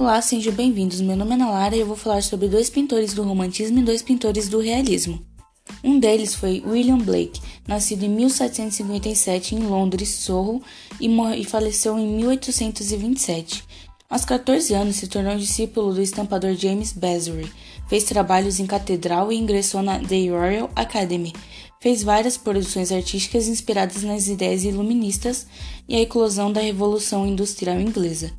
Olá, sejam bem-vindos. Meu nome é Nalara e eu vou falar sobre dois pintores do romantismo e dois pintores do realismo. Um deles foi William Blake, nascido em 1757 em Londres, Sorro, e, faleceu em 1827. Aos 14 anos, se tornou discípulo do estampador James Bazary. Fez trabalhos em catedral e ingressou na The Royal Academy. Fez várias produções artísticas inspiradas nas ideias iluministas e a eclosão da Revolução Industrial Inglesa.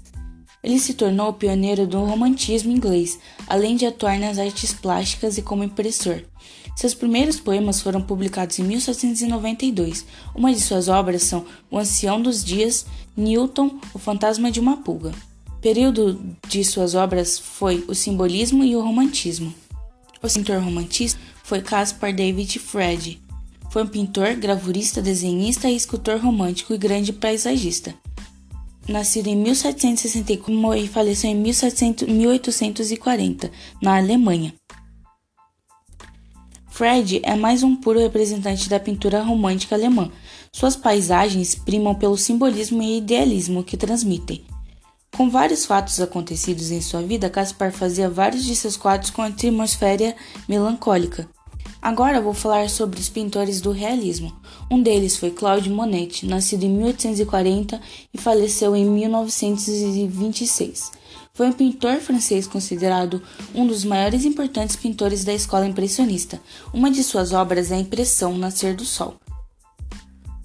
Ele se tornou pioneiro do romantismo inglês, além de atuar nas artes plásticas e como impressor. Seus primeiros poemas foram publicados em 1792. Uma de suas obras são O Ancião dos Dias, Newton, O Fantasma de uma Pulga. Período de suas obras foi o simbolismo e o romantismo. O pintor romantista foi Caspar David Fried. Foi um pintor, gravurista, desenhista e escultor romântico e grande paisagista nascido em 1764 e faleceu em 1700, 1840, na Alemanha. Fred é mais um puro representante da pintura romântica alemã. Suas paisagens primam pelo simbolismo e idealismo que transmitem. Com vários fatos acontecidos em sua vida, Caspar fazia vários de seus quadros com atmosfera melancólica. Agora vou falar sobre os pintores do realismo. Um deles foi Claude Monet, nascido em 1840 e faleceu em 1926. Foi um pintor francês considerado um dos maiores e importantes pintores da escola impressionista. Uma de suas obras é a Impressão Nascer do Sol.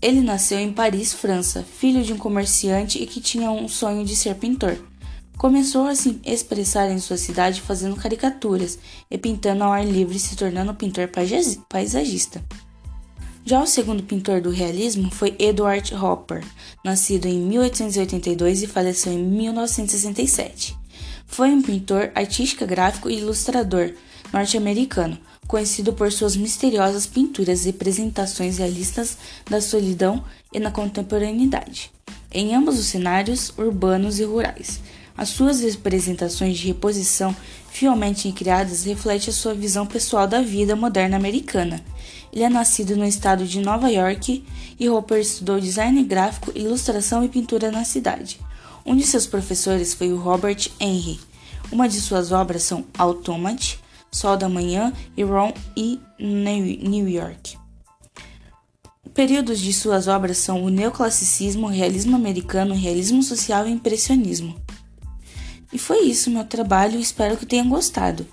Ele nasceu em Paris, França, filho de um comerciante e que tinha um sonho de ser pintor. Começou a se expressar em sua cidade fazendo caricaturas e pintando ao ar livre, se tornando pintor paisagista. Já o segundo pintor do realismo foi Edward Hopper, nascido em 1882 e faleceu em 1967. Foi um pintor, artista gráfico e ilustrador norte-americano, conhecido por suas misteriosas pinturas e representações realistas da solidão e na contemporaneidade, em ambos os cenários urbanos e rurais. As suas representações de reposição, fielmente criadas, refletem a sua visão pessoal da vida moderna americana. Ele é nascido no estado de Nova York e Hopper estudou design gráfico, ilustração e pintura na cidade. Um de seus professores foi o Robert Henry. Uma de suas obras são Automat, Sol da Manhã e Ron e New York. Períodos de suas obras são o neoclassicismo, o realismo americano, o realismo social e o impressionismo. E foi isso meu trabalho, espero que tenham gostado.